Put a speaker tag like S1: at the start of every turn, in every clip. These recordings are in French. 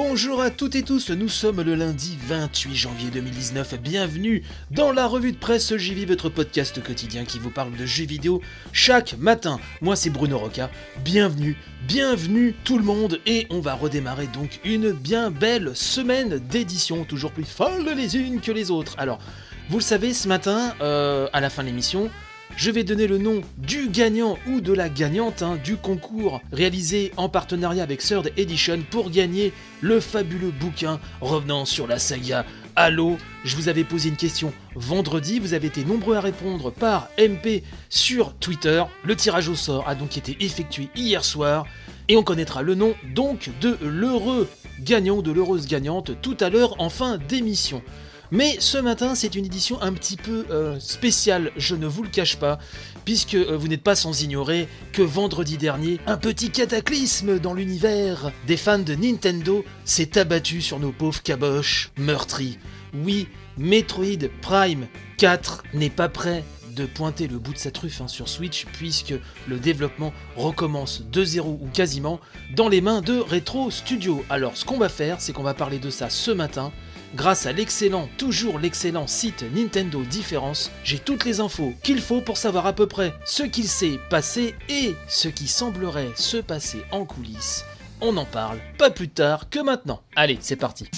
S1: Bonjour à toutes et tous, nous sommes le lundi 28 janvier 2019. Bienvenue dans la revue de presse JV, votre podcast quotidien qui vous parle de jeux vidéo chaque matin. Moi c'est Bruno Roca. Bienvenue, bienvenue tout le monde et on va redémarrer donc une bien belle semaine d'édition, toujours plus folles les unes que les autres. Alors, vous le savez, ce matin, euh, à la fin de l'émission, je vais donner le nom du gagnant ou de la gagnante hein, du concours réalisé en partenariat avec Third Edition pour gagner le fabuleux bouquin revenant sur la saga Halo. Je vous avais posé une question vendredi, vous avez été nombreux à répondre par MP sur Twitter. Le tirage au sort a donc été effectué hier soir et on connaîtra le nom donc de l'heureux gagnant ou de l'heureuse gagnante tout à l'heure en fin d'émission. Mais ce matin, c'est une édition un petit peu euh, spéciale, je ne vous le cache pas, puisque euh, vous n'êtes pas sans ignorer que vendredi dernier, un petit cataclysme dans l'univers des fans de Nintendo s'est abattu sur nos pauvres caboches meurtris. Oui, Metroid Prime 4 n'est pas prêt de pointer le bout de sa truffe hein, sur Switch puisque le développement recommence de zéro ou quasiment dans les mains de Retro Studio. Alors ce qu'on va faire, c'est qu'on va parler de ça ce matin Grâce à l'excellent, toujours l'excellent site Nintendo Différence, j'ai toutes les infos qu'il faut pour savoir à peu près ce qu'il s'est passé et ce qui semblerait se passer en coulisses. On en parle pas plus tard que maintenant. Allez, c'est parti.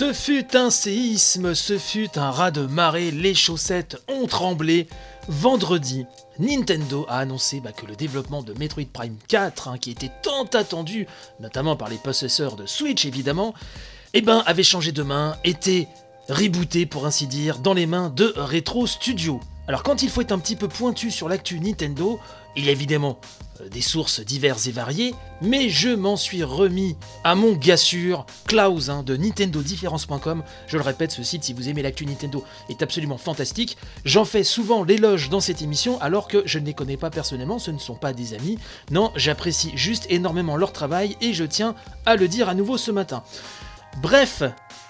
S1: Ce fut un séisme, ce fut un raz de marée, les chaussettes ont tremblé. Vendredi, Nintendo a annoncé bah, que le développement de Metroid Prime 4, hein, qui était tant attendu, notamment par les possesseurs de Switch évidemment, eh ben, avait changé de main, était rebooté pour ainsi dire, dans les mains de Retro Studio. Alors quand il faut être un petit peu pointu sur l'actu Nintendo, il y a évidemment euh, des sources diverses et variées, mais je m'en suis remis à mon gars sûr, Klaus hein, de nintendodifference.com. Je le répète, ce site, si vous aimez l'actu Nintendo, est absolument fantastique. J'en fais souvent l'éloge dans cette émission, alors que je ne les connais pas personnellement, ce ne sont pas des amis. Non, j'apprécie juste énormément leur travail et je tiens à le dire à nouveau ce matin. Bref,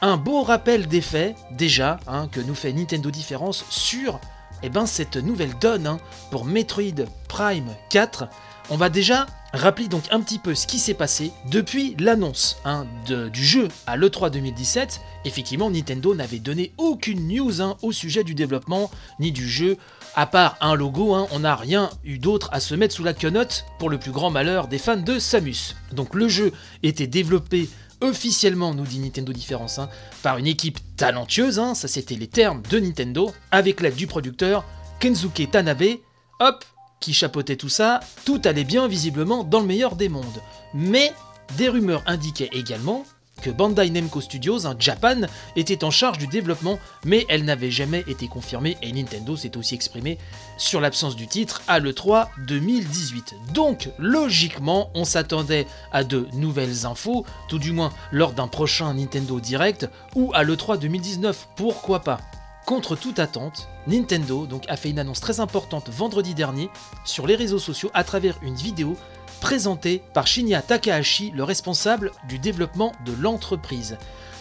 S1: un beau rappel des faits, déjà, hein, que nous fait Nintendo Différence sur eh ben, cette nouvelle donne hein, pour Metroid Prime 4. On va déjà rappeler donc un petit peu ce qui s'est passé depuis l'annonce hein, du jeu à l'E3 2017. Effectivement, Nintendo n'avait donné aucune news hein, au sujet du développement ni du jeu. À part un logo, on n'a rien eu d'autre à se mettre sous la quenotte pour le plus grand malheur des fans de Samus. Donc le jeu était développé officiellement, nous dit Nintendo Différence, hein, par une équipe talentueuse, hein, ça c'était les termes de Nintendo, avec l'aide du producteur Kensuke Tanabe, hop, qui chapeautait tout ça, tout allait bien visiblement dans le meilleur des mondes. Mais des rumeurs indiquaient également que Bandai Namco Studios, un Japan, était en charge du développement, mais elle n'avait jamais été confirmée et Nintendo s'est aussi exprimé sur l'absence du titre à l'E3 2018. Donc, logiquement, on s'attendait à de nouvelles infos, tout du moins lors d'un prochain Nintendo Direct ou à l'E3 2019, pourquoi pas? Contre toute attente, Nintendo donc, a fait une annonce très importante vendredi dernier sur les réseaux sociaux à travers une vidéo présenté par Shinya Takahashi, le responsable du développement de l'entreprise.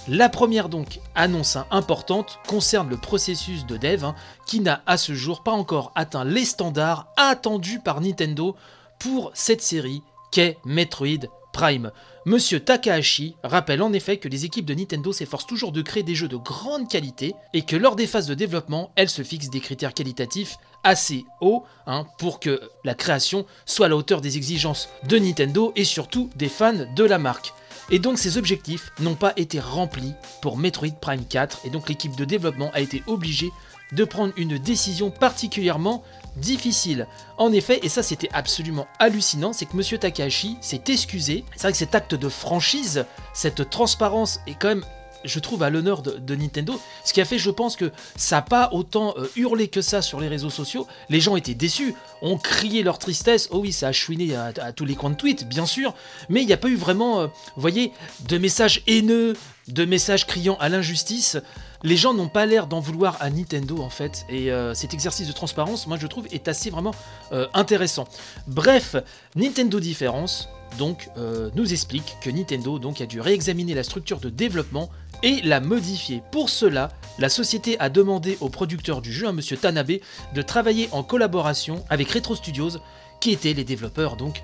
S1: La première donc annonce importante concerne le processus de dev hein, qui n'a à ce jour pas encore atteint les standards attendus par Nintendo pour cette série qu'est Metroid Prime. Monsieur Takahashi rappelle en effet que les équipes de Nintendo s'efforcent toujours de créer des jeux de grande qualité et que lors des phases de développement, elles se fixent des critères qualitatifs assez hauts hein, pour que la création soit à la hauteur des exigences de Nintendo et surtout des fans de la marque. Et donc ces objectifs n'ont pas été remplis pour Metroid Prime 4 et donc l'équipe de développement a été obligée de prendre une décision particulièrement difficile. En effet, et ça c'était absolument hallucinant, c'est que Monsieur Takahashi s'est excusé. C'est vrai que cet acte de franchise, cette transparence est quand même je trouve, à l'honneur de, Nintendo. Ce qui a fait, je pense, que ça n'a pas autant euh, hurlé que ça sur les réseaux sociaux. Les gens étaient déçus, ont crié leur tristesse. Oh oui, ça a chouiné à, tous les coins de tweets, bien sûr. Mais il n'y a pas eu vraiment, euh, vous voyez, de messages haineux, de messages criant à l'injustice. Les gens n'ont pas l'air d'en vouloir à Nintendo en fait, et euh, cet exercice de transparence, moi je trouve, est assez vraiment intéressant. Bref, Nintendo Différence, donc, euh, nous explique que Nintendo donc, a dû réexaminer la structure de développement et la modifier. Pour cela, la société a demandé au producteur du jeu, à Monsieur Tanabe, de travailler en collaboration avec Retro Studios, qui étaient les développeurs donc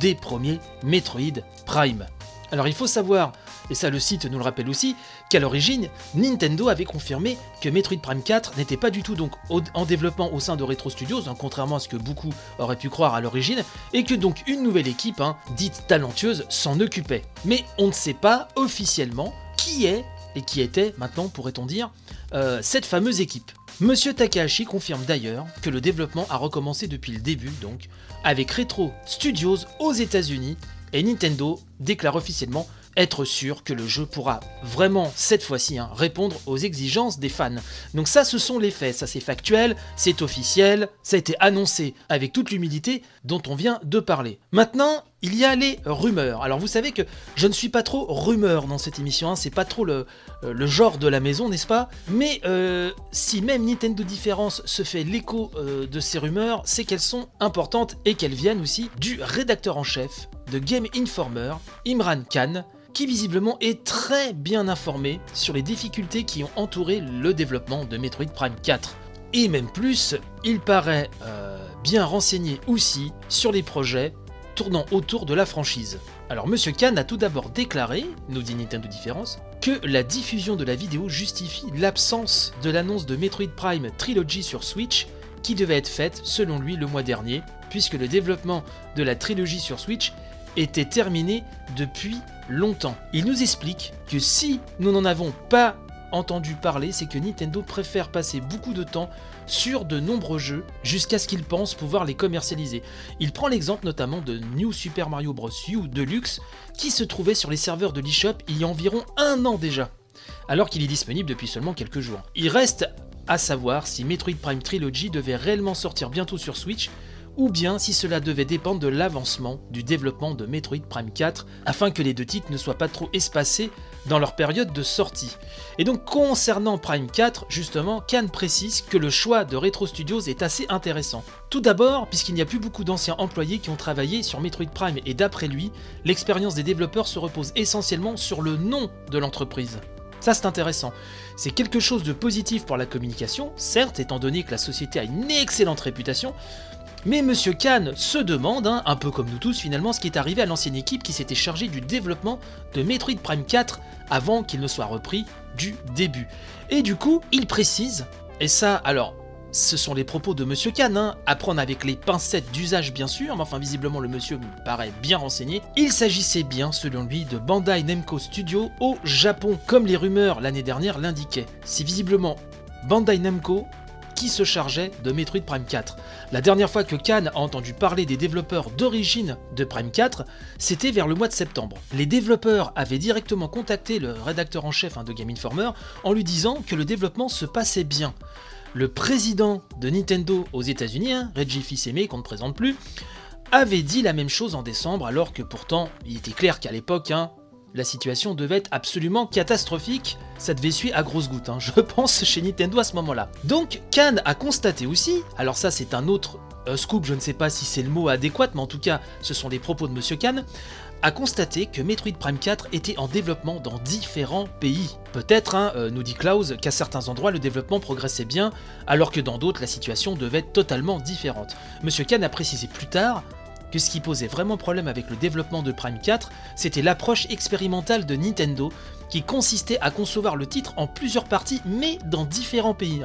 S1: des premiers Metroid Prime. Alors il faut savoir, et ça le site nous le rappelle aussi, qu'à l'origine, Nintendo avait confirmé que Metroid Prime 4 n'était pas du tout donc en développement au sein de Retro Studios, hein, contrairement à ce que beaucoup auraient pu croire à l'origine, et que donc une nouvelle équipe, hein, dite talentueuse, s'en occupait. Mais on ne sait pas officiellement qui est, et qui était maintenant pourrait-on dire, euh, cette fameuse équipe. Monsieur Takahashi confirme d'ailleurs que le développement a recommencé depuis le début, donc, avec Retro Studios aux États-Unis, et Nintendo déclare officiellement être sûr que le jeu pourra vraiment, cette fois-ci, hein, répondre aux exigences des fans. Donc ça, ce sont les faits, ça c'est factuel, c'est officiel, ça a été annoncé avec toute l'humilité dont on vient de parler. Maintenant, il y a les rumeurs. Alors vous savez que je ne suis pas trop rumeur dans cette émission, hein, c'est pas trop le, euh, le genre de la maison, n'est-ce pas? Mais euh, si même Nintendo Différence se fait l'écho euh, de ces rumeurs, c'est qu'elles sont importantes et qu'elles viennent aussi du rédacteur en chef de Game Informer, Imran Khan, qui visiblement est très bien informé sur les difficultés qui ont entouré le développement de Metroid Prime 4. Et même plus, il paraît euh, bien renseigné aussi sur les projets tournant autour de la franchise. Alors Monsieur Khan a tout d'abord déclaré, nous dit Nintendo Différence, que la diffusion de la vidéo justifie l'absence de l'annonce de Metroid Prime Trilogy sur Switch qui devait être faite selon lui le mois dernier, puisque le développement de la trilogie sur Switch était terminé depuis longtemps. Il nous explique que si nous n'en avons pas entendu parler, c'est que Nintendo préfère passer beaucoup de temps sur de nombreux jeux jusqu'à ce qu'ils pensent pouvoir les commercialiser. Il prend l'exemple notamment de New Super Mario Bros. U Deluxe qui se trouvait sur les serveurs de l'eShop il y a environ un an déjà, alors qu'il est disponible depuis seulement quelques jours. Il reste à savoir si Metroid Prime Trilogy devait réellement sortir bientôt sur Switch ou bien si cela devait dépendre de l'avancement du développement de Metroid Prime 4 afin que les deux titres ne soient pas trop espacés dans leur période de sortie. Et donc concernant Prime 4, justement, Khan précise que le choix de Retro Studios est assez intéressant. Tout d'abord, puisqu'il n'y a plus beaucoup d'anciens employés qui ont travaillé sur Metroid Prime et d'après lui, l'expérience des développeurs se repose essentiellement sur le nom de l'entreprise. Ça c'est intéressant. C'est quelque chose de positif pour la communication, certes, étant donné que la société a une excellente réputation, mais Monsieur Khan se demande, hein, un peu comme nous tous finalement, ce qui est arrivé à l'ancienne équipe qui s'était chargée du développement de Metroid Prime 4 avant qu'il ne soit repris du début. Et du coup, il précise, et ça alors, ce sont les propos de Monsieur Khan, hein, à prendre avec les pincettes d'usage bien sûr, mais enfin visiblement le monsieur me paraît bien renseigné. Il s'agissait bien, selon lui, de Bandai Namco Studio au Japon, comme les rumeurs l'année dernière l'indiquaient. C'est visiblement Bandai Namco qui se chargeait de Metroid Prime 4. La dernière fois que Khan a entendu parler des développeurs d'origine de Prime 4, c'était vers le mois de septembre. Les développeurs avaient directement contacté le rédacteur en chef hein, de Game Informer en lui disant que le développement se passait bien. Le président de Nintendo aux États-Unis, hein, Reggie Fils-Aimé, qu'on ne présente plus, avait dit la même chose en décembre, alors que pourtant, il était clair qu'à l'époque, hein, la situation devait être absolument catastrophique. Ça devait suer à grosses gouttes, hein, je pense, chez Nintendo à ce moment-là. Donc, Khan a constaté aussi, alors ça c'est un autre euh, scoop, je ne sais pas si c'est le mot adéquat, mais en tout cas, ce sont les propos de Monsieur Khan, a constaté que Metroid Prime 4 était en développement dans différents pays. Peut-être, hein, euh, nous dit Klaus, qu'à certains endroits le développement progressait bien, alors que dans d'autres la situation devait être totalement différente. Monsieur Khan a précisé plus tard que ce qui posait vraiment problème avec le développement de Prime 4, c'était l'approche expérimentale de Nintendo, qui consistait à concevoir le titre en plusieurs parties, mais dans différents pays.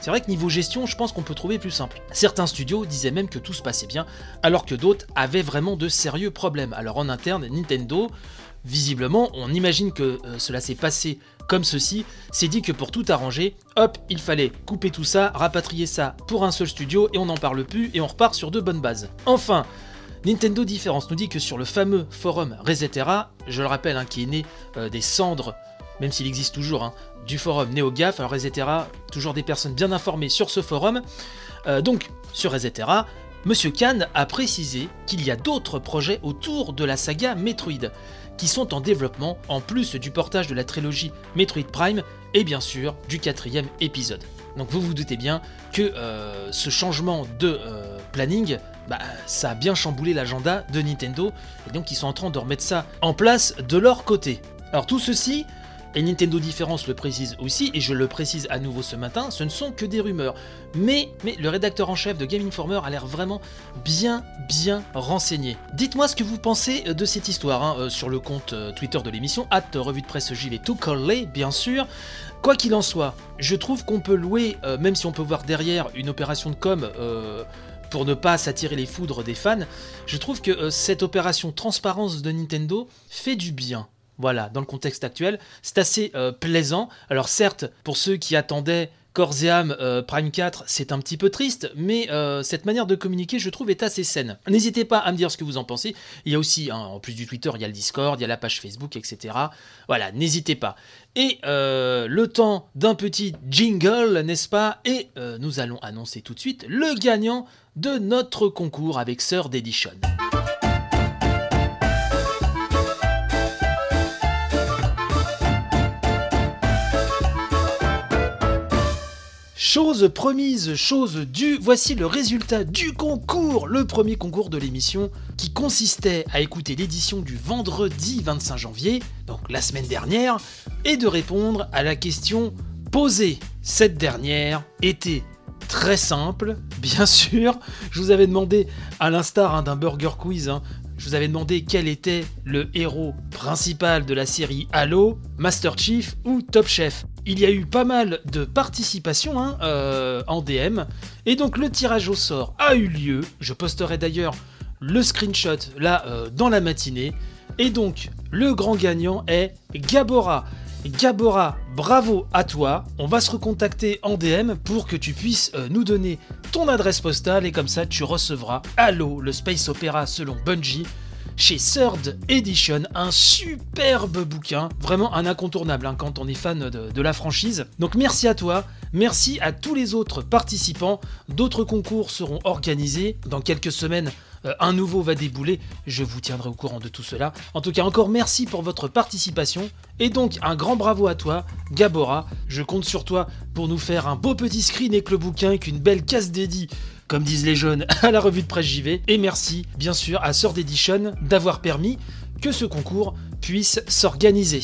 S1: C'est vrai que niveau gestion, je pense qu'on peut trouver plus simple. Certains studios disaient même que tout se passait bien, alors que d'autres avaient vraiment de sérieux problèmes. Alors en interne, Nintendo, visiblement, on imagine que euh, cela s'est passé comme ceci, c'est dit que pour tout arranger, hop, il fallait couper tout ça, rapatrier ça pour un seul studio et on n'en parle plus et on repart sur de bonnes bases. Enfin, Nintendo Différence nous dit que sur le fameux forum Resetera, je le rappelle, hein, qui est né euh, des cendres même s'il existe toujours, hein, du forum NeoGAF. Alors Resetera, toujours des personnes bien informées sur ce forum. Euh, donc, sur Resetera, Monsieur Khan a précisé qu'il y a d'autres projets autour de la saga Metroid qui sont en développement en plus du portage de la trilogie Metroid Prime et bien sûr du quatrième épisode. Donc vous vous doutez bien que euh, ce changement de planning, bah, ça a bien chamboulé l'agenda de Nintendo et donc ils sont en train de remettre ça en place de leur côté. Alors tout ceci, et Nintendo Différence le précise aussi, et je le précise à nouveau ce matin, ce ne sont que des rumeurs. Mais, mais le rédacteur en chef de Game Informer a l'air vraiment bien, bien renseigné. Dites-moi ce que vous pensez de cette histoire hein, euh, sur le compte euh, Twitter de l'émission, at revue de presse JV tout collé, bien sûr. Quoi qu'il en soit, je trouve qu'on peut louer, euh, même si on peut voir derrière une opération de com pour ne pas s'attirer les foudres des fans, je trouve que cette opération transparence de Nintendo fait du bien. Voilà, dans le contexte actuel, c'est assez euh, plaisant. Alors certes, pour ceux qui attendaient corps et âme euh, Prime 4, c'est un petit peu triste, mais euh, cette manière de communiquer, je trouve, est assez saine. N'hésitez pas à me dire ce que vous en pensez. Il y a aussi, hein, en plus du Twitter, il y a le Discord, il y a la page Facebook, etc. Voilà, n'hésitez pas. Et le temps d'un petit jingle, n'est-ce pas? Et nous allons annoncer tout de suite le gagnant de notre concours avec Sœur d'Edition. Chose promise, chose due, voici le résultat du concours, le premier concours de l'émission qui consistait à écouter l'édition du vendredi 25 janvier, donc la semaine dernière, et de répondre à la question posée. Cette dernière était très simple, bien sûr. Je vous avais demandé, à l'instar hein, d'un burger quiz, hein, je vous avais demandé quel était le héros principal de la série Halo, Master Chief ou Top Chef. Il y a eu pas mal de participation hein, euh, en DM, et donc le tirage au sort a eu lieu. Je posterai d'ailleurs le screenshot là euh, dans la matinée. Et donc le grand gagnant est Gabora. Gabora, bravo à toi. On va se recontacter en DM pour que tu puisses euh, nous donner ton adresse postale et comme ça tu recevras Halo, le Space Opera selon Bungie, chez Third Edition, un superbe bouquin, vraiment un incontournable hein, quand on est fan de, la franchise. Donc merci à toi, merci à tous les autres participants. D'autres concours seront organisés dans quelques semaines. Euh, un nouveau va débouler, je vous tiendrai au courant de tout cela. En tout cas, encore merci pour votre participation. Et donc, un grand bravo à toi, Gabora. Je compte sur toi pour nous faire un beau petit screen avec le bouquin, avec une belle case dédiée comme disent les jeunes, à la revue de presse JV. Et merci, bien sûr, à Sword Edition d'avoir permis que ce concours puisse s'organiser.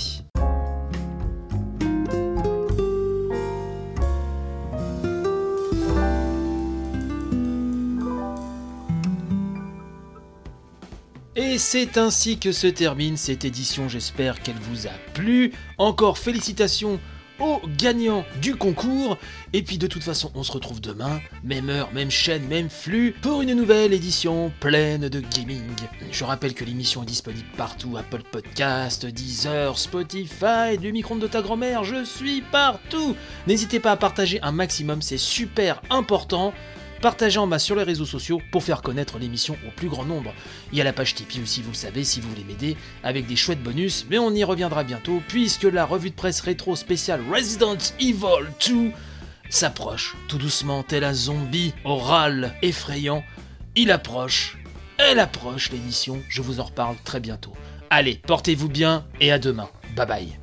S1: Et c'est ainsi que se termine cette édition, j'espère qu'elle vous a plu. Encore félicitations aux gagnants du concours. Et puis de toute façon, on se retrouve demain, même heure, même chaîne, même flux, pour une nouvelle édition pleine de gaming. Je rappelle que l'émission est disponible partout, Apple Podcast, Deezer, Spotify, du micro de ta grand-mère, je suis partout. N'hésitez pas à partager un maximum, c'est super important partagez en masse sur les réseaux sociaux pour faire connaître l'émission au plus grand nombre. Il y a la page Tipeee aussi, vous le savez, si vous voulez m'aider, avec des chouettes bonus, mais on y reviendra bientôt, puisque la revue de presse rétro spéciale Resident Evil 2 s'approche, tout doucement, tel un zombie oral effrayant. Il approche, elle approche l'émission, je vous en reparle très bientôt. Allez, portez-vous bien et à demain. Bye bye.